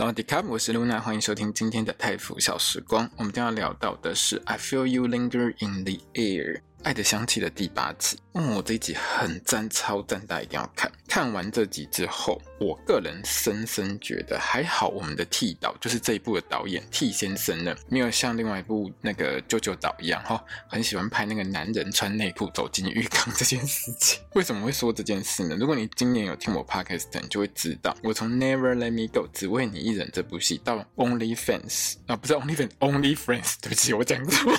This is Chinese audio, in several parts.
萨瓦迪卡，我是 Luna，欢迎收听今天的泰服小时光。我们将要聊到的是 I Feel You Linger in the Air。爱的香气的第八集，嗯，我这一集很赞，超赞，大家一定要看。看完这集之后，我个人深深觉得还好，我们的替导就是这一部的导演替先生呢，没有像另外一部那个舅舅导一样哈，很喜欢拍那个男人穿内裤走进浴缸这件事情。为什么会说这件事呢？如果你今年有听我 podcast，你就会知道，我从 Never Let Me Go 只为你一人这部戏到 Only Fans 啊，不是 Only Fans，Only Friends，对不起，我讲错。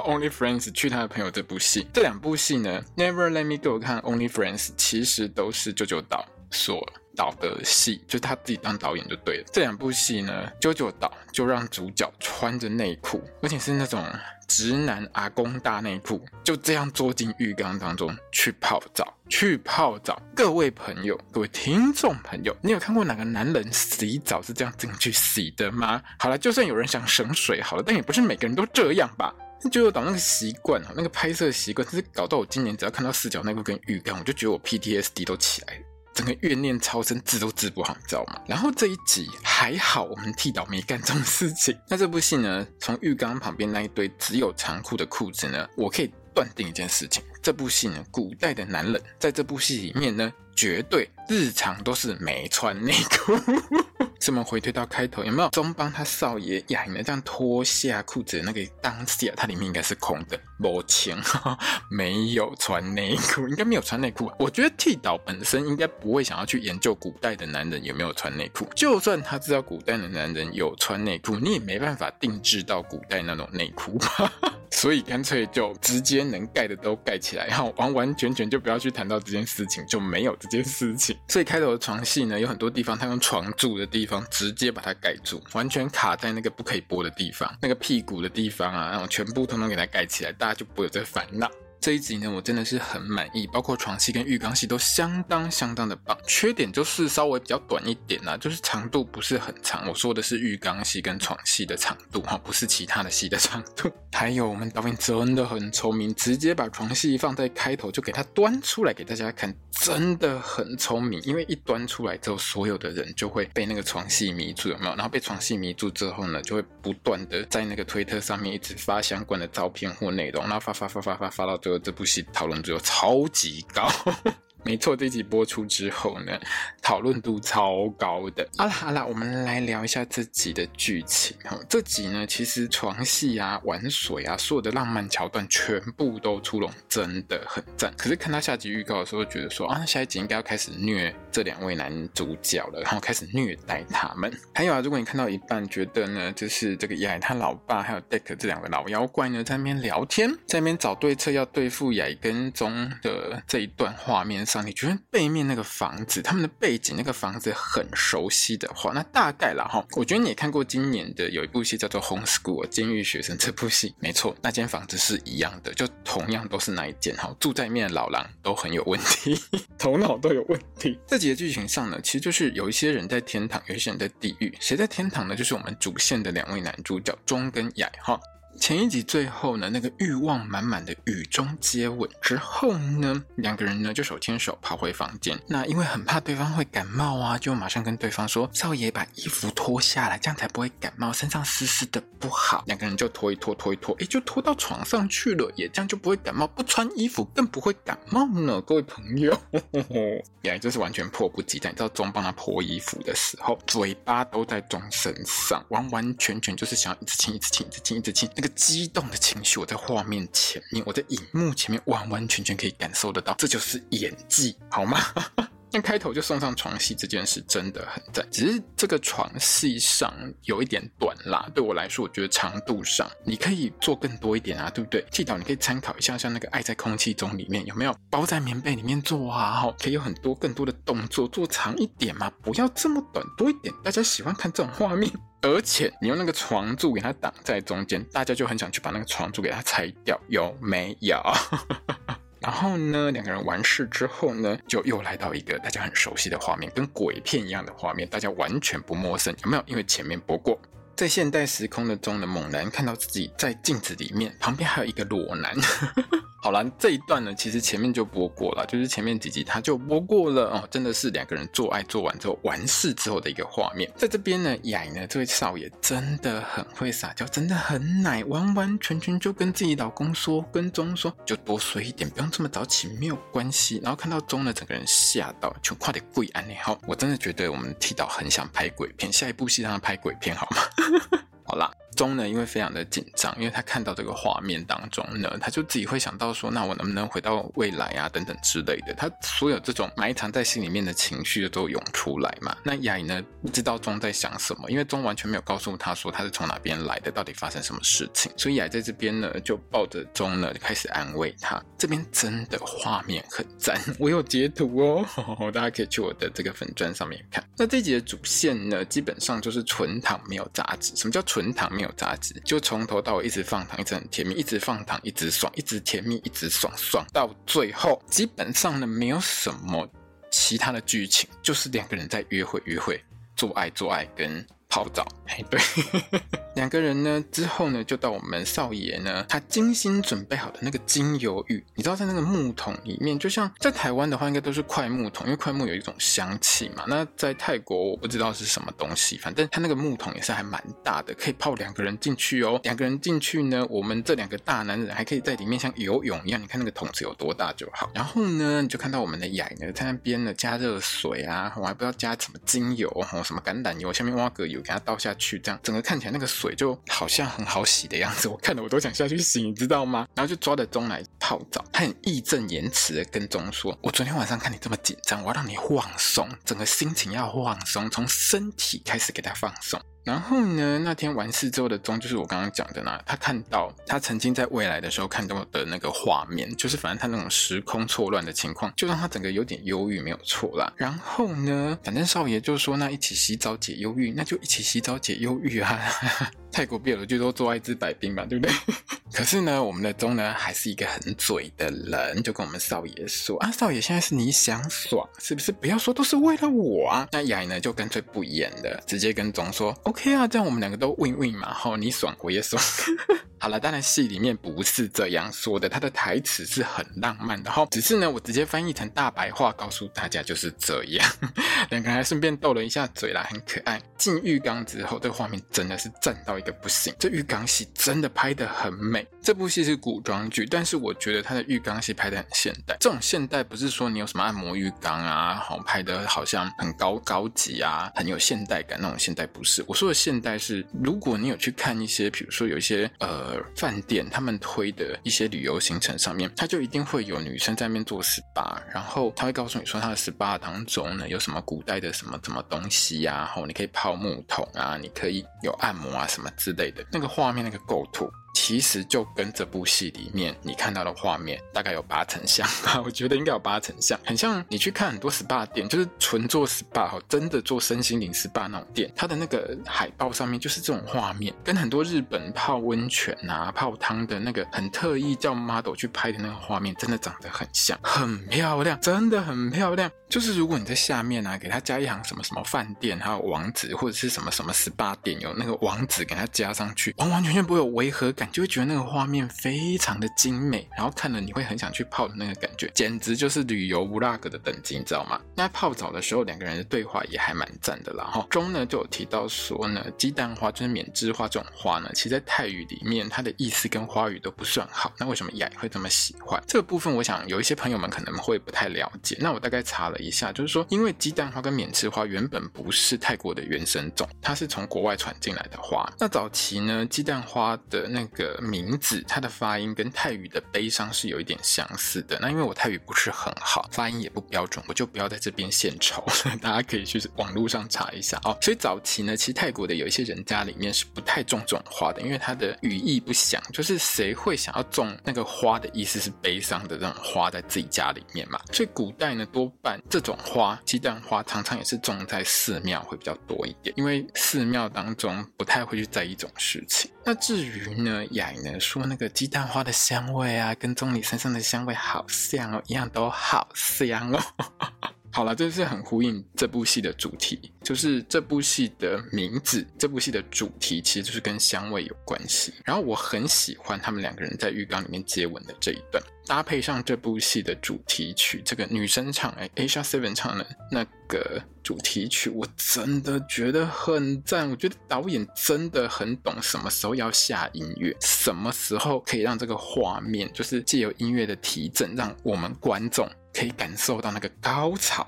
Only Friends 去他的朋友这部戏，这两部戏呢，Never Let Me Go 看 Only Friends 其实都是啾啾岛所导的戏，就他自己当导演就对了。这两部戏呢，啾啾岛就让主角穿着内裤，而且是那种直男阿公大内裤，就这样坐进浴缸当中去泡澡，去泡澡。各位朋友，各位听众朋友，你有看过哪个男人洗澡是这样进去洗的吗？好了，就算有人想省水好了，但也不是每个人都这样吧。就有导那个习惯啊，那个拍摄习惯，就是搞到我今年只要看到四角内裤跟浴缸，我就觉得我 PTSD 都起来了，整个怨念超深，治都治不好，你知道吗？然后这一集还好，我们替导没干这种事情。那这部戏呢，从浴缸旁边那一堆只有长裤的裤子呢，我可以断定一件事情：这部戏呢，古代的男人在这部戏里面呢，绝对日常都是没穿内裤。这么回推到开头，有没有中帮他少爷雅呢？这样脱下裤子的那个当下，它里面应该是空的，没钱，没有穿内裤，应该没有穿内裤。我觉得剃导本身应该不会想要去研究古代的男人有没有穿内裤，就算他知道古代的男人有穿内裤，你也没办法定制到古代那种内裤吧。所以干脆就直接能盖的都盖起起来，然后完完全全就不要去谈到这件事情，就没有这件事情。所以开头的床戏呢，有很多地方他用床住的地方直接把它盖住，完全卡在那个不可以播的地方，那个屁股的地方啊，然后全部通通给它盖起来，大家就不会有这烦恼。这一集呢，我真的是很满意，包括床戏跟浴缸戏都相当相当的棒。缺点就是稍微比较短一点啦，就是长度不是很长。我说的是浴缸戏跟床戏的长度哈，不是其他的戏的长度。还有我们导演真的很聪明，直接把床戏放在开头就给它端出来给大家看，真的很聪明。因为一端出来之后，所有的人就会被那个床戏迷住，有没有？然后被床戏迷住之后呢，就会不断的在那个推特上面一直发相关的照片或内容，然后发发发发发发到最这部戏讨论度超级高。没错，这集播出之后呢，讨论度超高的。好了好了，我们来聊一下这集的剧情。哈，这集呢，其实床戏啊、玩水啊，所有的浪漫桥段全部都出笼，真的很赞。可是看到下集预告的时候，觉得说啊，下一集应该要开始虐这两位男主角了，然后开始虐待他们。还有啊，如果你看到一半觉得呢，就是这个雅他老爸还有 Deck 这两个老妖怪呢，在那边聊天，在那边找对策要对付雅跟宗的这一段画面。上，你觉得背面那个房子，他们的背景那个房子很熟悉的话，那大概啦哈。我觉得你也看过今年的有一部戏叫做《Home School》监狱学生这部戏，没错，那间房子是一样的，就同样都是那一间哈。住在面的老狼都很有问题，头脑都有问题。这集的剧情上呢，其实就是有一些人在天堂，有一些人在地狱。谁在天堂呢？就是我们主线的两位男主角钟跟雅哈。前一集最后呢，那个欲望满满的雨中接吻之后呢，两个人呢就手牵手跑回房间。那因为很怕对方会感冒啊，就马上跟对方说：“少爷把衣服脱下来，这样才不会感冒，身上湿湿的不好。”两个人就脱一脱，脱一脱，诶，就脱到床上去了，也这样就不会感冒。不穿衣服更不会感冒呢，各位朋友。原来就是完全迫不及待，你知道钟帮他脱衣服的时候，嘴巴都在钟身上，完完全全就是想要一直亲，一直亲，一直亲，一直亲那个。激动的情绪，我在画面前面，我在荧幕前面，完完全全可以感受得到，这就是演技，好吗？那开头就送上床戏这件事真的很赞，只是这个床戏上有一点短啦。对我来说，我觉得长度上你可以做更多一点啊，对不对？替导你可以参考一下，像那个《爱在空气中》里面有没有包在棉被里面做啊？可以有很多更多的动作，做长一点嘛，不要这么短，多一点。大家喜欢看这种画面。而且你用那个床柱给它挡在中间，大家就很想去把那个床柱给它拆掉，有没有？然后呢，两个人完事之后呢，就又来到一个大家很熟悉的画面，跟鬼片一样的画面，大家完全不陌生，有没有？因为前面播过。在现代时空的中呢，猛男看到自己在镜子里面，旁边还有一个裸男。好了，这一段呢，其实前面就播过了，就是前面几集他就播过了哦，真的是两个人做爱做完之后完事之后的一个画面。在这边呢，雅呢这位少爷真的很会撒娇，真的很奶，完完全全就跟自己老公说，跟钟说，就多睡一点，不用这么早起，没有关系。然后看到钟呢，整个人吓到，就快点跪安呢。好，我真的觉得我们剃导很想拍鬼片，下一部戏让他拍鬼片好吗？好啦。钟呢，因为非常的紧张，因为他看到这个画面当中呢，他就自己会想到说，那我能不能回到未来啊，等等之类的。他所有这种埋藏在心里面的情绪都涌出来嘛。那雅呢，不知道钟在想什么，因为钟完全没有告诉他说他是从哪边来的，到底发生什么事情。所以雅在这边呢，就抱着钟呢，就开始安慰他。这边真的画面很赞，我有截图哦，大家可以去我的这个粉砖上面看。那这集的主线呢，基本上就是纯糖没有杂质。什么叫纯糖没有杂质？就从头到尾一直放糖，一直很甜蜜，一直放糖，一直爽，一直甜蜜，一直爽爽，到最后基本上呢，没有什么其他的剧情，就是两个人在约会约会，做爱做爱跟泡澡。哎，对。两个人呢，之后呢，就到我们少爷呢，他精心准备好的那个精油浴。你知道，在那个木桶里面，就像在台湾的话，应该都是块木桶，因为块木有一种香气嘛。那在泰国，我不知道是什么东西，反正他那个木桶也是还蛮大的，可以泡两个人进去哦。两个人进去呢，我们这两个大男人还可以在里面像游泳一样。你看那个桶子有多大就好。然后呢，你就看到我们的雅呢，在那边呢加热水啊，我还不知道加什么精油哦，什么橄榄油，下面挖个油给它倒下去，这样整个看起来那个水。就好像很好洗的样子，我看的我都想下去洗，你知道吗？然后就抓着钟来泡澡，他很义正言辞的跟钟说：“我昨天晚上看你这么紧张，我要让你放松，整个心情要放松，从身体开始给他放松。”然后呢，那天完事之后的钟，就是我刚刚讲的呢，他看到他曾经在未来的时候看到的那个画面，就是反正他那种时空错乱的情况，就让他整个有点忧郁，没有错啦。然后呢，反正少爷就说，那一起洗澡解忧郁，那就一起洗澡解忧郁啊。泰国 BL 剧都做爱治百病嘛，对不对？可是呢，我们的钟呢，还是一个很嘴的人，就跟我们少爷说啊，少爷现在是你想爽，是不是？不要说都是为了我啊。那雅呢，就干脆不演了，直接跟钟说，OK 啊，这样我们两个都 win win 嘛，好，你爽我也爽。好了，当然戏里面不是这样说的，他的台词是很浪漫的哈。只是呢，我直接翻译成大白话告诉大家就是这样。两个人还顺便斗了一下嘴啦，很可爱。进浴缸之后，这个画面真的是赞到一个不行。这浴缸戏真的拍得很美。这部戏是古装剧，但是我觉得它的浴缸戏拍得很现代。这种现代不是说你有什么按摩浴缸啊，好拍得好像很高高级啊，很有现代感那种现代不是。我说的现代是，如果你有去看一些，比如说有一些呃。呃，饭店他们推的一些旅游行程上面，他就一定会有女生在那边做 SPA，然后他会告诉你说，他的 SPA 当中呢有什么古代的什么什么东西呀，然后你可以泡木桶啊，你可以有按摩啊什么之类的，那个画面那个构图。其实就跟这部戏里面你看到的画面大概有八成像吧，我觉得应该有八成像，很像你去看很多 SPA 店，就是纯做 SPA 真的做身心灵 SPA 那种店，它的那个海报上面就是这种画面，跟很多日本泡温泉啊、泡汤的那个很特意叫 model 去拍的那个画面，真的长得很像，很漂亮，真的很漂亮。就是如果你在下面啊，给他加一行什么什么饭店，还有网址或者是什么什么 SPA 店有那个网址给他加上去，完完全全不会有违和感。就会觉得那个画面非常的精美，然后看了你会很想去泡的那个感觉，简直就是旅游 vlog 的等级，你知道吗？那泡澡的时候，两个人的对话也还蛮赞的啦。然后中呢就有提到说呢，鸡蛋花就是缅栀花这种花呢，其实在泰语里面它的意思跟花语都不算好。那为什么雅会这么喜欢这个部分？我想有一些朋友们可能会不太了解。那我大概查了一下，就是说，因为鸡蛋花跟缅栀花原本不是泰国的原生种，它是从国外传进来的花。那早期呢，鸡蛋花的那个名字，它的发音跟泰语的悲伤是有一点相似的。那因为我泰语不是很好，发音也不标准，我就不要在这边献丑，大家可以去网络上查一下哦。所以早期呢，其实泰国的有一些人家里面是不太种这种花的，因为它的语义不详，就是谁会想要种那个花的意思是悲伤的这种花在自己家里面嘛？所以古代呢，多半这种花，鸡蛋花，常常也是种在寺庙会比较多一点，因为寺庙当中不太会去在意这种事情。那至于呢，雅呢说那个鸡蛋花的香味啊，跟钟离身上的香味好像哦，一样都好香哦。好了，这是很呼应这部戏的主题，就是这部戏的名字，这部戏的主题其实就是跟香味有关系。然后我很喜欢他们两个人在浴缸里面接吻的这一段，搭配上这部戏的主题曲，这个女生唱哎，Asia Seven 唱的那个主题曲，我真的觉得很赞。我觉得导演真的很懂什么时候要下音乐，什么时候可以让这个画面就是借由音乐的提振，让我们观众。可以感受到那个高潮，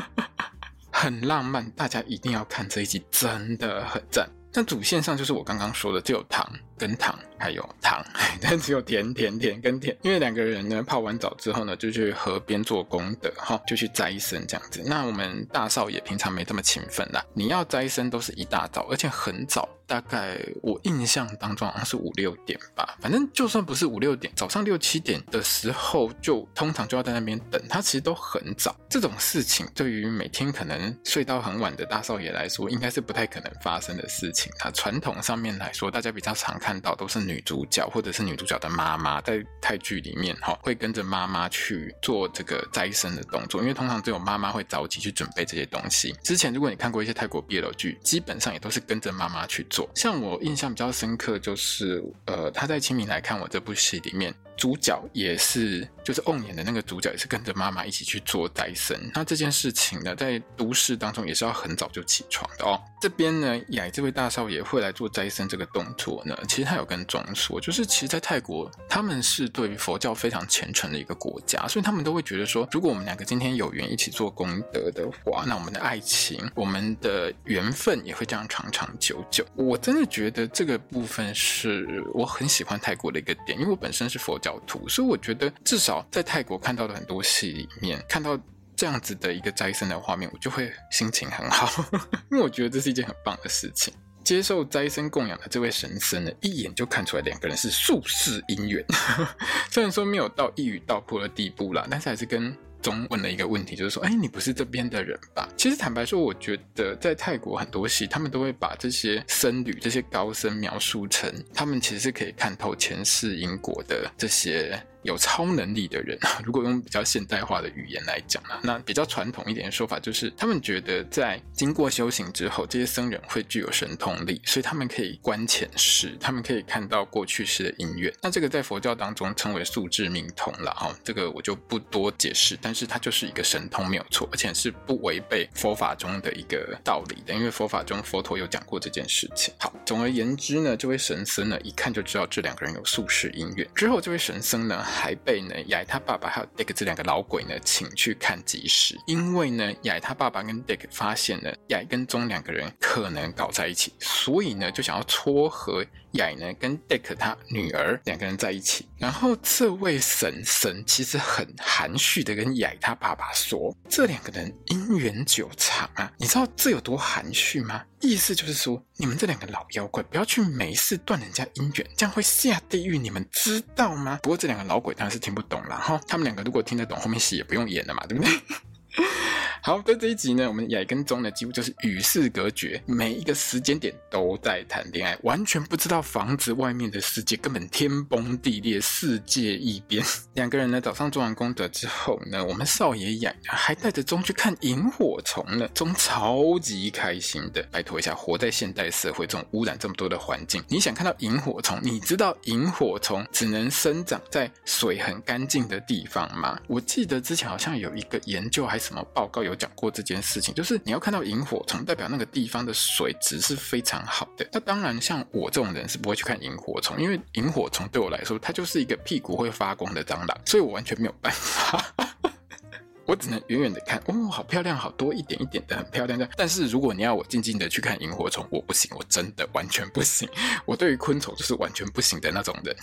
很浪漫，大家一定要看这一集，真的很赞。但主线上就是我刚刚说的，就有糖跟糖。还有糖，但只有甜甜甜跟甜，因为两个人呢泡完澡之后呢，就去河边做功德，哈，就去斋生这样子。那我们大少爷平常没这么勤奋啦，你要斋生都是一大早，而且很早，大概我印象当中好像是五六点吧。反正就算不是五六点，早上六七点的时候，就通常就要在那边等。他其实都很早，这种事情对于每天可能睡到很晚的大少爷来说，应该是不太可能发生的事情啊。传统上面来说，大家比较常看到都是女。主角或者是女主角的妈妈，在泰剧里面哈，会跟着妈妈去做这个斋生的动作，因为通常只有妈妈会着急去准备这些东西。之前如果你看过一些泰国毕业的剧，基本上也都是跟着妈妈去做。像我印象比较深刻，就是呃，他在《清明来看我》这部戏里面。主角也是，就是瓮演的那个主角也是跟着妈妈一起去做斋僧。那这件事情呢，在都市当中也是要很早就起床的哦。这边呢，雅这位大少爷会来做斋僧这个动作呢，其实他有跟庄说，就是其实，在泰国他们是对于佛教非常虔诚的一个国家，所以他们都会觉得说，如果我们两个今天有缘一起做功德的话，那我们的爱情、我们的缘分也会这样长长久久。我真的觉得这个部分是我很喜欢泰国的一个点，因为我本身是佛。角图，所以我觉得至少在泰国看到的很多戏里面，看到这样子的一个斋僧的画面，我就会心情很好，因为我觉得这是一件很棒的事情。接受斋僧供养的这位神僧呢，一眼就看出来两个人是宿世姻缘，虽然说没有到一语道破的地步啦，但是还是跟中问了一个问题，就是说，哎，你不是这边的人吧？其实坦白说，我觉得在泰国很多戏，他们都会把这些僧侣、这些高僧描述成，他们其实是可以看透前世因果的这些。有超能力的人，如果用比较现代化的语言来讲呢，那比较传统一点的说法就是，他们觉得在经过修行之后，这些僧人会具有神通力，所以他们可以观前世，他们可以看到过去世的因缘。那这个在佛教当中称为宿智命通了哈，这个我就不多解释，但是它就是一个神通没有错，而且是不违背佛法中的一个道理的，因为佛法中佛陀有讲过这件事情。好，总而言之呢，这位神僧呢，一看就知道这两个人有宿世因缘。之后这位神僧呢。还被呢雅他爸爸还有 Dick 这两个老鬼呢请去看集市，因为呢雅他爸爸跟 Dick 发现了雅跟宗两个人可能搞在一起，所以呢就想要撮合。雅呢跟 Dick 他女儿两个人在一起，然后这位神僧其实很含蓄的跟雅他爸爸说，这两个人姻缘久长啊，你知道这有多含蓄吗？意思就是说，你们这两个老妖怪不要去没事断人家姻缘，这样会下地狱，你们知道吗？不过这两个老鬼当然是听不懂了哈，他们两个如果听得懂，后面戏也不用演了嘛，对不对？好，在这一集呢，我们雅跟钟呢几乎就是与世隔绝，每一个时间点都在谈恋爱，完全不知道房子外面的世界根本天崩地裂，世界异变。两个人呢早上做完功德之后呢，我们少爷雅还带着钟去看萤火虫呢，钟超级开心的。拜托一下，活在现代社会这种污染这么多的环境，你想看到萤火虫？你知道萤火虫只能生长在水很干净的地方吗？我记得之前好像有一个研究还是什么报告有。讲过这件事情，就是你要看到萤火虫，代表那个地方的水质是非常好的。那当然，像我这种人是不会去看萤火虫，因为萤火虫对我来说，它就是一个屁股会发光的蟑螂，所以我完全没有办法。我只能远远的看，哦，好漂亮，好多一点一点的，很漂亮的。但是如果你要我静静的去看萤火虫，我不行，我真的完全不行。我对于昆虫就是完全不行的那种人。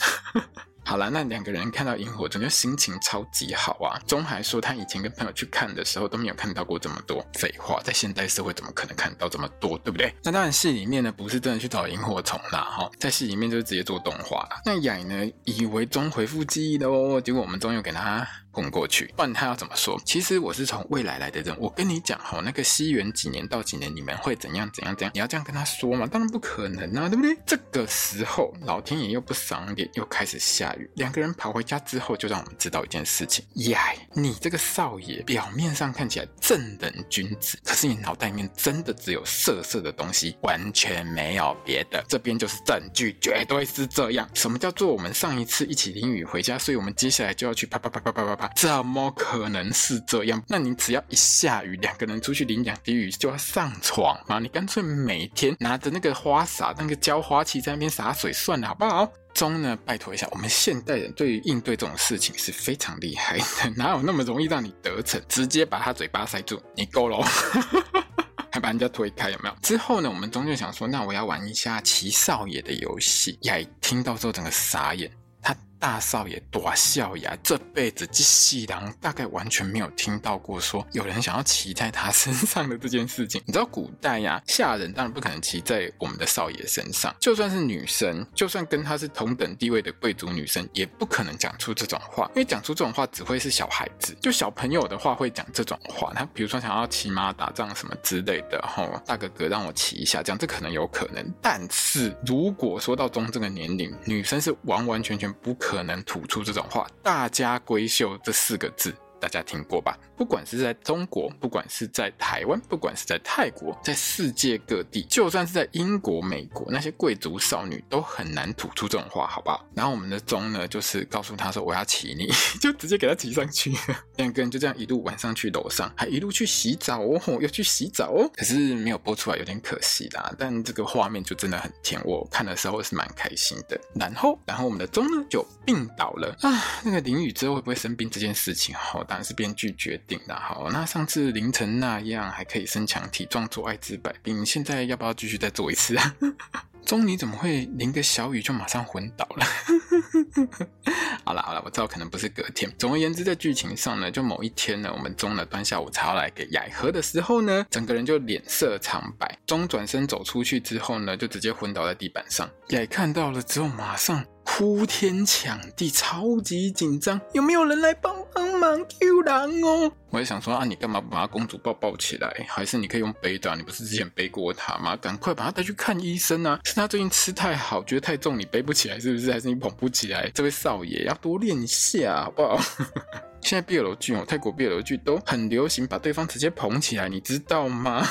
好啦，那两个人看到萤火虫就心情超级好啊。钟还说他以前跟朋友去看的时候都没有看到过这么多。废话，在现代社会怎么可能看到这么多，对不对？那当然戏里面呢不是真的去找萤火虫啦，哈，在戏里面就是直接做动画。那雅呢以为钟回复记忆的哦，结果我们钟又给他。混过去，不然他要怎么说？其实我是从未来来的人，我跟你讲哈，那个西元几年到几年，你们会怎样怎样怎样？你要这样跟他说吗？当然不可能啊，对不对？这个时候，老天爷又不赏脸，又开始下雨。两个人跑回家之后，就让我们知道一件事情：呀，你这个少爷表面上看起来正人君子，可是你脑袋里面真的只有色色的东西，完全没有别的。这边就是证据，绝对是这样。什么叫做我们上一次一起淋雨回家，所以我们接下来就要去啪啪啪啪啪啪怎么可能是这样？那你只要一下雨，两个人出去淋两滴雨就要上床吗？你干脆每天拿着那个花洒、那个浇花器在那边洒水算了，好不好？钟呢？拜托一下，我们现代人对于应对这种事情是非常厉害的，哪有那么容易让你得逞？直接把他嘴巴塞住，你够了，还把人家推开，有没有？之后呢，我们钟就想说，那我要玩一下骑少爷的游戏。呀，听到之后整个傻眼。大少爷大少爷这辈子这世人大概完全没有听到过说有人想要骑在他身上的这件事情。你知道古代呀、下人当然不可能骑在我们的少爷身上，就算是女生，就算跟他是同等地位的贵族女生，也不可能讲出这种话，因为讲出这种话只会是小孩子，就小朋友的话会讲这种话。他比如说想要骑马打仗什么之类的，吼，大哥哥让我骑一下，这样这可能有可能。但是如果说到中这个年龄，女生是完完全全不可。可能吐出这种话，大家闺秀这四个字。大家听过吧？不管是在中国，不管是在台湾，不管是在泰国，在世界各地，就算是在英国、美国，那些贵族少女都很难吐出这种话，好不好？然后我们的钟呢，就是告诉他说：“我要骑你，就直接给他骑上去。”两个人就这样一路晚上去楼上，还一路去洗澡哦，又去洗澡哦。可是没有播出来，有点可惜啦。但这个画面就真的很甜，我看的时候是蛮开心的。然后，然后我们的钟呢就病倒了啊。那个淋雨之后会不会生病这件事情，好。当然是编剧决定的。好，那上次淋成那样还可以身强体壮做艾滋百病，现在要不要继续再做一次啊？钟你怎么会淋个小雨就马上昏倒了？好了好了，我知道可能不是隔天。总而言之，在剧情上呢，就某一天呢，我们钟呢端下午茶来给雅喝的时候呢，整个人就脸色苍白。钟转身走出去之后呢，就直接昏倒在地板上。雅看到了之后，马上。哭天抢地，超级紧张，有没有人来帮帮忙救人哦？我也想说啊，你干嘛不把公主抱抱起来？还是你可以用背的？你不是之前背过她吗？赶快把她带去看医生啊！是她最近吃太好，觉得太重，你背不起来是不是？还是你捧不起来？这位少爷要多练一下，好不好？现在 BL 剧哦，泰国 BL 剧都很流行，把对方直接捧起来，你知道吗？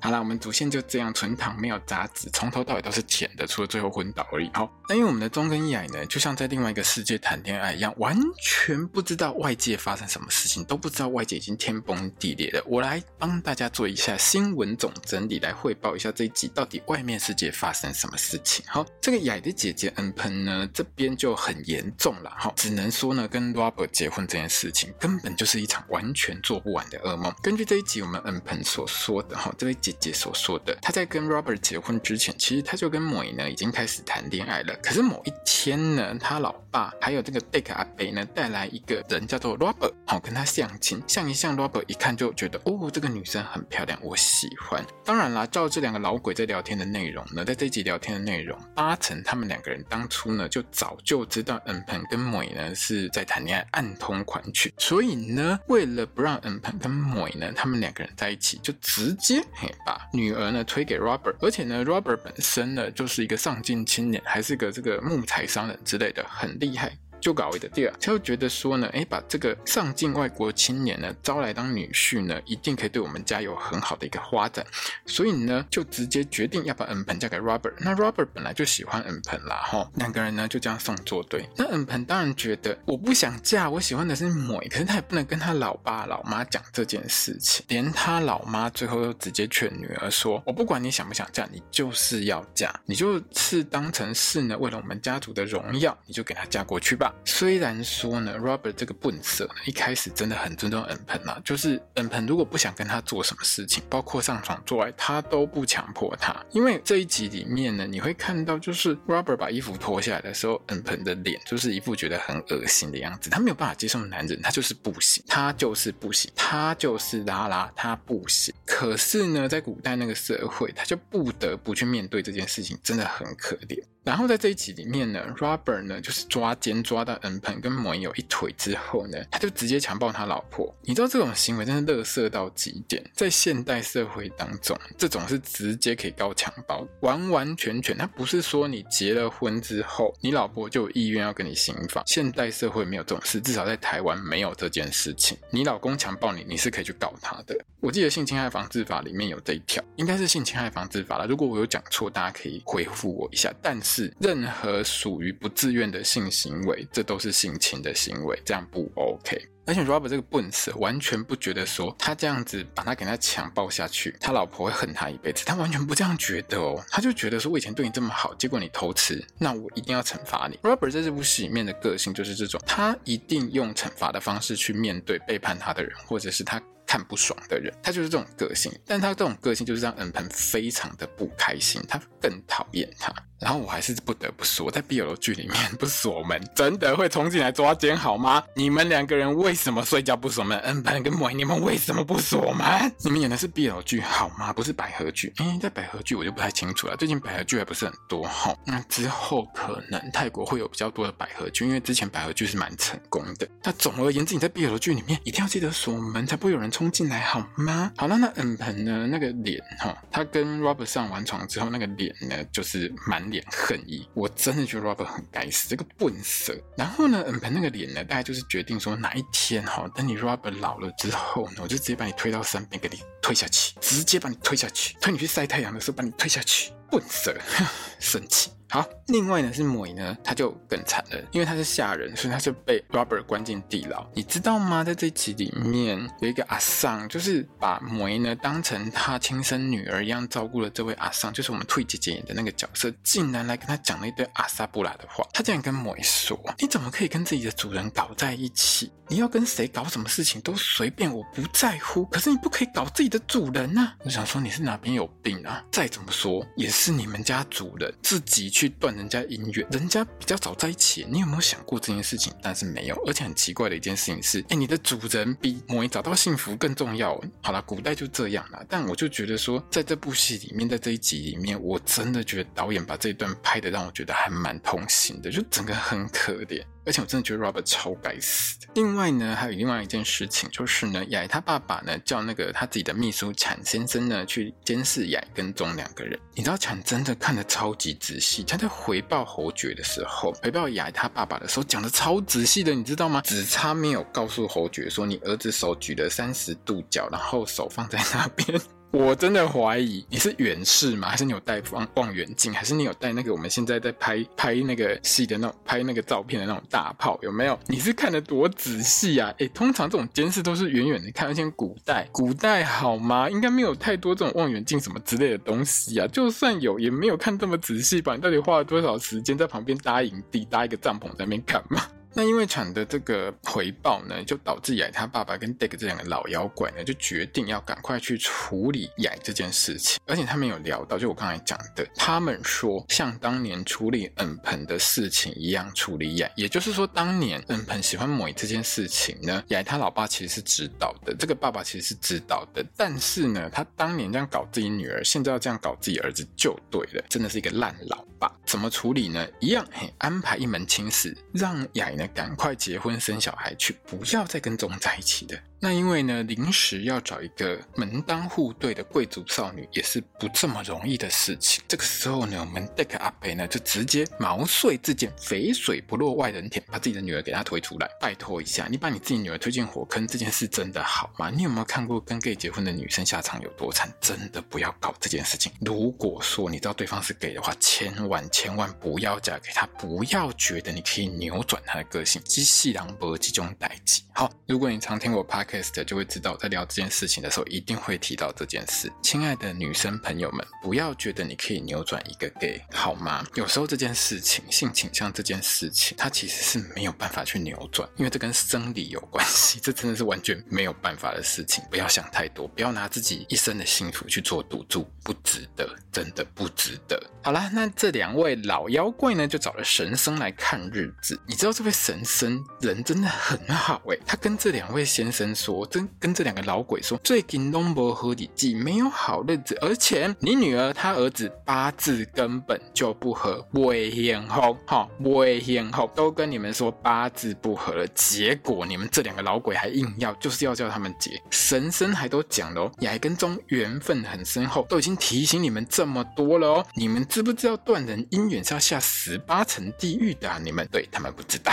好啦，我们主线就这样纯躺，没有杂质，从头到尾都是甜的，除了最后昏倒而已。好，那因为我们的钟跟雅呢，就像在另外一个世界谈恋爱一样，完全不知道外界发生什么事情，都不知道外界已经天崩地裂了。我来帮大家做一下新闻总整理，来汇报一下这一集到底外面世界发生什么事情。好，这个雅的姐姐恩喷呢，这边就很严重了。哈，只能说呢，跟 Robert 结婚这件事情根本就是一场完全做不完的噩梦。根据这一集我们恩喷所说的，哈，这位。姐姐所说的，她在跟 Robert 结婚之前，其实她就跟美呢已经开始谈恋爱了。可是某一天呢，她老爸还有这个 Dick 阿伯呢带来一个人叫做 Robert，好跟他相亲，相一相 Robert 一看就觉得哦，这个女生很漂亮，我喜欢。当然啦，照这两个老鬼在聊天的内容呢，在这集聊天的内容，八成他们两个人当初呢就早就知道恩鹏跟美呢是在谈恋爱，暗通款曲。所以呢，为了不让恩鹏跟美呢他们两个人在一起，就直接嘿。把女儿呢推给 Robert，而且呢，Robert 本身呢就是一个上进青年，还是个这个木材商人之类的，很厉害。就搞一个第二，他就觉得说呢，哎，把这个上进外国青年呢招来当女婿呢，一定可以对我们家有很好的一个发展，所以呢，就直接决定要把恩鹏嫁给 Robert。那 Robert 本来就喜欢恩鹏啦，哈，两个人呢就这样送作对。那恩鹏当然觉得我不想嫁，我喜欢的是美，可是他也不能跟他老爸老妈讲这件事情，连他老妈最后都直接劝女儿说，我不管你想不想嫁，你就是要嫁，你就是当成是呢为了我们家族的荣耀，你就给他嫁过去吧。虽然说呢，Robert 这个笨色呢，一开始真的很尊重恩鹏啊，就是恩鹏如果不想跟他做什么事情，包括上床做爱，他都不强迫他。因为这一集里面呢，你会看到就是 Robert 把衣服脱下来的时候，恩鹏的脸就是一副觉得很恶心的样子，他没有办法接受男人，他就是不行，他就是不行，他就是拉拉，他不行。可是呢，在古代那个社会，他就不得不去面对这件事情，真的很可怜。然后在这一集里面呢，Robert 呢就是抓奸抓到恩鹏跟莫有一腿之后呢，他就直接强暴他老婆。你知道这种行为真的乐色到极点，在现代社会当中，这种是直接可以告强暴，完完全全。他不是说你结了婚之后，你老婆就有意愿要跟你行房。现代社会没有这种事，至少在台湾没有这件事情。你老公强暴你，你是可以去告他的。我记得性侵害防治法里面有这一条，应该是性侵害防治法了。如果我有讲错，大家可以回复我一下。但是任何属于不自愿的性行为，这都是性侵的行为，这样不 OK。而且 Robert 这个笨死完全不觉得说他这样子把他给他强暴下去，他老婆会恨他一辈子，他完全不这样觉得哦，他就觉得说我以前对你这么好，结果你偷吃，那我一定要惩罚你。Robert 在这部戏里面的个性就是这种，他一定用惩罚的方式去面对背叛他的人，或者是他。看不爽的人，他就是这种个性，但他这种个性就是让恩鹏非常的不开心，他更讨厌他。然后我还是不得不说，在 BL 剧里面不锁门，真的会冲进来抓奸好吗？你们两个人为什么睡觉不锁门？恩鹏跟莫，你们为什么不锁门？你们演的是 BL 剧好吗？不是百合剧。诶，在百合剧我就不太清楚了，最近百合剧还不是很多哈。那之后可能泰国会有比较多的百合剧，因为之前百合剧是蛮成功的。那总而言之，你在 BL 剧里面一定要记得锁门，才不会有人冲进来好吗？好了，那恩鹏呢？那个脸哈，他跟 Robert 上完床之后，那个脸呢，就是蛮。脸恨意，我真的觉得 Robert 很该死，这个笨蛇。然后呢，恩盆那个脸呢，大概就是决定说哪一天哈，等你 Robert 老了之后呢，我就直接把你推到山边，给你推下去，直接把你推下去，推你去晒太阳的时候把你推下去，笨蛇，生气。好，另外呢是莫呢，他就更惨了，因为他是下人，所以他就被 Robert 关进地牢。你知道吗？在这集里面有一个阿桑，就是把莫呢当成他亲生女儿一样照顾了这位阿桑，就是我们退姐姐演的那个角色，竟然来跟他讲了一堆阿萨布拉的话。他竟然跟莫说：“你怎么可以跟自己的主人搞在一起？你要跟谁搞什么事情都随便，我不在乎。可是你不可以搞自己的主人呐、啊！”我想说你是哪边有病啊？再怎么说也是你们家主人自己。去断人家姻缘，人家比较早在一起，你有没有想过这件事情？但是没有，而且很奇怪的一件事情是，哎，你的主人比某一找到幸福更重要。好了，古代就这样了。但我就觉得说，在这部戏里面，在这一集里面，我真的觉得导演把这一段拍的让我觉得还蛮痛心的，就整个很可怜。而且我真的觉得 Robert 超该死的。另外呢，还有另外一件事情，就是呢，雅他爸爸呢叫那个他自己的秘书产先生呢去监视雅跟踪两个人。你知道产真的看得超级仔细，他在回报侯爵的时候，回报雅他爸爸的时候讲得超仔细的，你知道吗？只差没有告诉侯爵说你儿子手举了三十度角，然后手放在那边。我真的怀疑你是远视吗？还是你有戴望望远镜？还是你有带那个我们现在在拍拍那个戏的那种拍那个照片的那种大炮？有没有？你是看得多仔细啊？诶，通常这种监视都是远远的看，而且古代古代好吗？应该没有太多这种望远镜什么之类的东西啊。就算有，也没有看这么仔细吧？你到底花了多少时间在旁边搭营地搭一个帐篷在那边看嘛？那因为产的这个回报呢，就导致雅他爸爸跟 Dick 这两个老妖怪呢，就决定要赶快去处理雅这件事情。而且他们有聊到，就我刚才讲的，他们说像当年处理恩鹏的事情一样处理雅，也就是说，当年恩鹏喜欢莫这件事情呢，雅他老爸其实是知道的，这个爸爸其实是知道的。但是呢，他当年这样搞自己女儿，现在要这样搞自己儿子就对了，真的是一个烂老爸。怎么处理呢？一样，嘿，安排一门亲事，让雅呢。赶快结婚生小孩去，不要再跟踪在一起的。那因为呢，临时要找一个门当户对的贵族少女，也是不这么容易的事情。这个时候呢，我们 Dick 阿培呢，就直接毛遂自荐，肥水不落外人田，把自己的女儿给他推出来。拜托一下，你把你自己女儿推进火坑，这件事真的好吗？你有没有看过跟 gay 结婚的女生下场有多惨？真的不要搞这件事情。如果说你知道对方是 gay 的话，千万千万不要嫁给他，不要觉得你可以扭转他的个个性。机器狼搏这种代志。好，如果你常听我 podcast，就会知道，在聊这件事情的时候，一定会提到这件事。亲爱的女生朋友们，不要觉得你可以扭转一个 gay 好吗？有时候这件事情，性倾向这件事情，它其实是没有办法去扭转，因为这跟生理有关系，这真的是完全没有办法的事情。不要想太多，不要拿自己一生的幸福去做赌注，不值得，真的不值得。好啦，那这两位老妖怪呢，就找了神僧来看日子。你知道这位神僧人真的很好诶，他跟这两位先生说，真跟这两个老鬼说，最近都没好日子，没有好日子，而且你女儿她儿子八字根本就不合，未幸福，哈，未幸福，都跟你们说八字不合了，结果你们这两个老鬼还硬要，就是要叫他们结。神僧还都讲了哦，雅跟宗缘分很深厚，都已经提醒你们这么多了哦，你们知不知道断人姻缘是要下十八层地狱的啊？你们对他们不知道。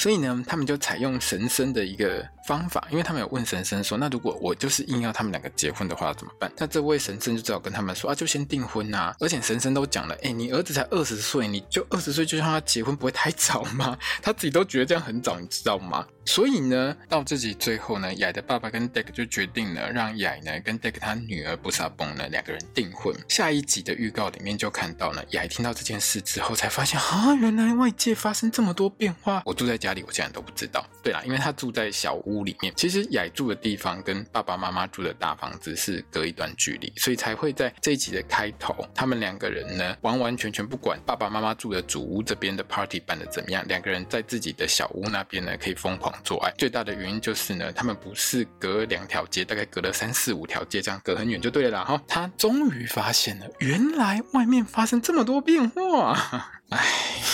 所以呢，他们就采用神僧的一个方法，因为他们有问神僧说：“那如果我就是硬要他们两个结婚的话，怎么办？”那这位神僧就只好跟他们说：“啊，就先订婚呐、！”而且神僧都讲了：“哎，你儿子才二十岁，你就二十岁就让他结婚，不会太早吗？”他自己都觉得这样很早，你知道吗？所以呢，到自己最后呢，雅的爸爸跟 Deck 就决定了让雅呢跟 Deck 他女儿布萨崩呢两个人订婚。下一集的预告里面就看到呢，雅听到这件事之后才发现啊，原来外界发生这么多变化。我住在家里，我竟然都不知道。对啦，因为他住在小屋里面，其实雅住的地方跟爸爸妈妈住的大房子是隔一段距离，所以才会在这一集的开头，他们两个人呢完完全全不管爸爸妈妈住的主屋这边的 party 办得怎么样，两个人在自己的小屋那边呢可以疯狂做爱。最大的原因就是呢，他们不是隔两条街，大概隔了三四五条街，这样隔很远就对了啦。哈，他终于发现了，原来外面发生这么多变化。唉，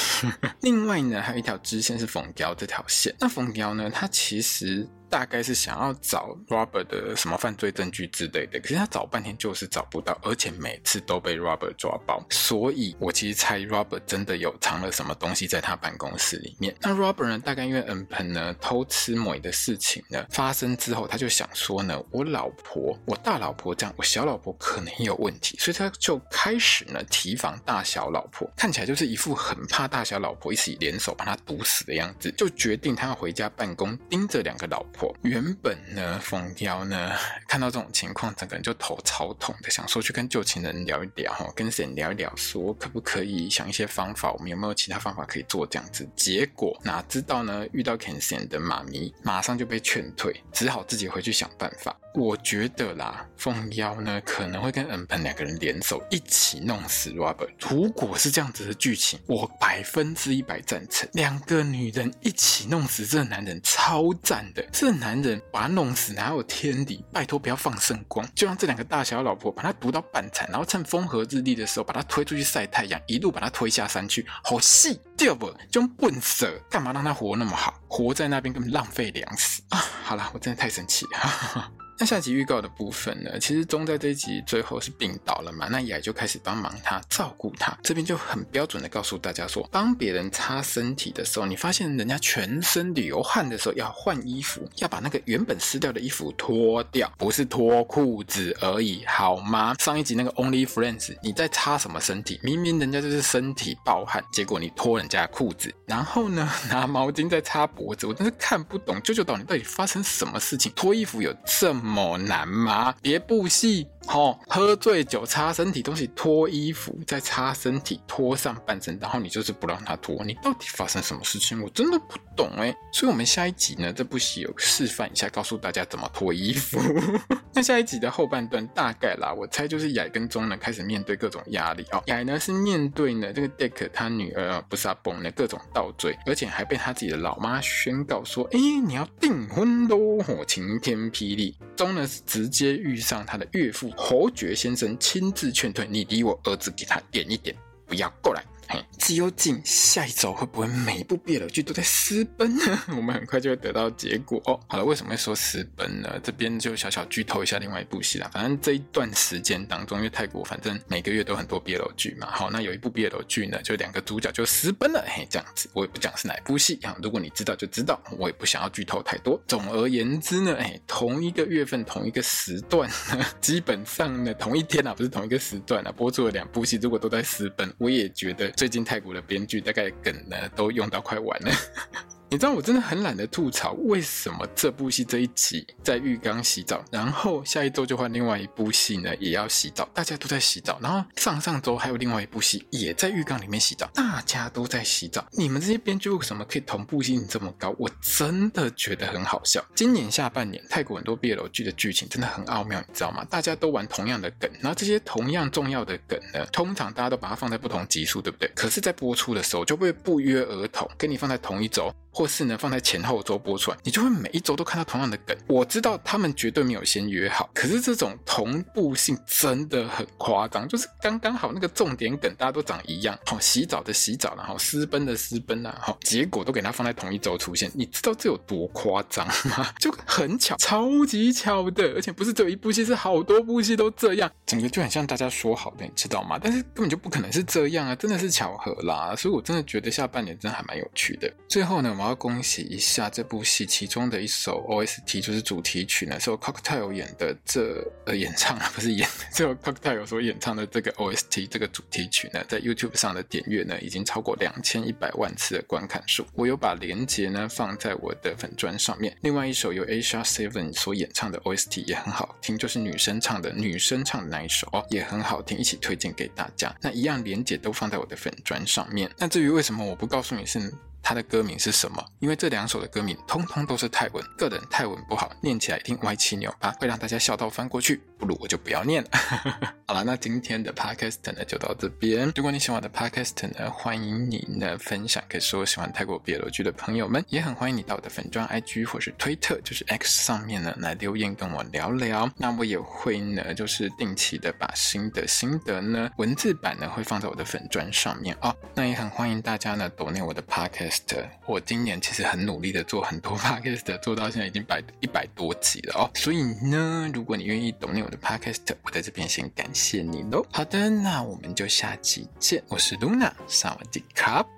另外呢，还有一条支线是冯雕这条线。那冯雕呢，它其实。大概是想要找 Robert 的什么犯罪证据之类的，可是他找半天就是找不到，而且每次都被 Robert 抓包，所以我其实猜 Robert 真的有藏了什么东西在他办公室里面。那 Robert 呢，大概因为恩喷呢偷吃美的事情呢发生之后，他就想说呢，我老婆，我大老婆这样，我小老婆可能有问题，所以他就开始呢提防大小老婆，看起来就是一副很怕大小老婆一起联手把他毒死的样子，就决定他要回家办公，盯着两个老婆。原本呢，凤雕呢看到这种情况，整个人就头超痛的，想说去跟旧情人聊一聊，跟谁聊一聊，说可不可以想一些方法，我们有没有其他方法可以做这样子？结果哪知道呢，遇到 Kensen 的妈咪，马上就被劝退，只好自己回去想办法。我觉得啦，凤妖呢可能会跟恩鹏两个人联手一起弄死 Robert。如果是这样子的剧情，我百分之一百赞成。两个女人一起弄死这个男人，超赞的。是这男人把他弄死哪有天理？拜托不要放圣光，就让这两个大小老婆把他毒到半残，然后趁风和日丽的时候把他推出去晒太阳，一路把他推下山去。好戏，对不？这种笨蛇干嘛让他活那么好？活在那边根本浪费粮食啊！好了，我真的太生气了。那下集预告的部分呢？其实钟在这一集最后是病倒了嘛，那雅就开始帮忙他照顾他。这边就很标准的告诉大家说，帮别人擦身体的时候，你发现人家全身流汗的时候，要换衣服，要把那个原本湿掉的衣服脱掉，不是脱裤子而已，好吗？上一集那个 Only Friends，你在擦什么身体？明明人家就是身体爆汗，结果你脱人家裤子，然后呢，拿毛巾在擦脖子，我真是看不懂，舅舅岛你到底发生什么事情？脱衣服有这么？么难吗？别部戏。好、哦，喝醉酒擦身体，东西脱衣服，再擦身体，脱上半身，然后你就是不让他脱，你到底发生什么事情？我真的不懂哎。所以，我们下一集呢，这部戏有示范一下，告诉大家怎么脱衣服。那下一集的后半段，大概啦，我猜就是雅跟钟呢开始面对各种压力哦。雅呢是面对呢这个 Deck 他女儿不是阿崩的各种倒追，而且还被他自己的老妈宣告说：“哎，你要订婚喽！”晴天霹雳。钟呢是直接遇上他的岳父。侯爵先生亲自劝退你，离我儿子给他远一点，不要过来。嘿，究竟下一周会不会每一部 BL 剧都在私奔呢？我们很快就会得到结果哦。好了，为什么会说私奔呢？这边就小小剧透一下另外一部戏啦。反正这一段时间当中，因为泰国反正每个月都很多 BL 剧嘛。好，那有一部 BL 剧呢，就两个主角就私奔了。嘿，这样子，我也不讲是哪一部戏啊。如果你知道就知道，我也不想要剧透太多。总而言之呢，哎，同一个月份同一个时段，基本上呢同一天啊，不是同一个时段啊，播出了两部戏，如果都在私奔，我也觉得。最近太泰国的编剧大概梗呢都用到快完了。你知道我真的很懒得吐槽，为什么这部戏这一集在浴缸洗澡，然后下一周就换另外一部戏呢，也要洗澡，大家都在洗澡，然后上上周还有另外一部戏也在浴缸里面洗澡，大家都在洗澡，你们这些编剧为什么可以同步性这么高？我真的觉得很好笑。今年下半年泰国很多 BL 剧的剧情真的很奥妙，你知道吗？大家都玩同样的梗，然后这些同样重要的梗呢，通常大家都把它放在不同集数，对不对？可是，在播出的时候就会不约而同跟你放在同一周。或是呢，放在前后周播出来，你就会每一周都看到同样的梗。我知道他们绝对没有先约好，可是这种同步性真的很夸张，就是刚刚好那个重点梗大家都长一样，好，洗澡的洗澡，然后私奔的私奔啊，好，结果都给他放在同一周出现，你知道这有多夸张吗？就很巧，超级巧的，而且不是只有一部戏，是好多部戏都这样，整个就很像大家说好的，你知道吗？但是根本就不可能是这样啊，真的是巧合啦，所以我真的觉得下半年真的还蛮有趣的。最后呢，我我要恭喜一下这部戏其中的一首 OST，就是主题曲呢，是由 Cocktail 演的这呃演唱啊，不是演，是由 Cocktail 所演唱的这个 OST 这个主题曲呢，在 YouTube 上的点阅呢已经超过两千一百万次的观看数。我有把链接呢放在我的粉专上面。另外一首由 Asia Seven 所演唱的 OST 也很好听，就是女生唱的，女生唱的那一首哦，也很好听，一起推荐给大家。那一样链接都放在我的粉专上面。那至于为什么我不告诉你是？他的歌名是什么？因为这两首的歌名通通都是泰文，个人泰文不好，念起来一定歪七扭八，会让大家笑到翻过去。不如我就不要念了。好了，那今天的 podcast 呢就到这边。如果你喜欢我的 podcast 呢，欢迎你呢分享给所有喜欢泰国 BL 剧的朋友们，也很欢迎你到我的粉专 IG 或是推特，就是 X 上面呢来留言跟我聊聊。那我也会呢，就是定期的把新的心得呢文字版呢会放在我的粉砖上面哦。那也很欢迎大家呢 donate 我的 podcast。我今年其实很努力的做很多 podcast，做到现在已经百一百多集了哦。所以呢，如果你愿意懂我的 podcast，我在这边先感谢你喽。好的，那我们就下期见。我是 Luna，萨瓦迪卡。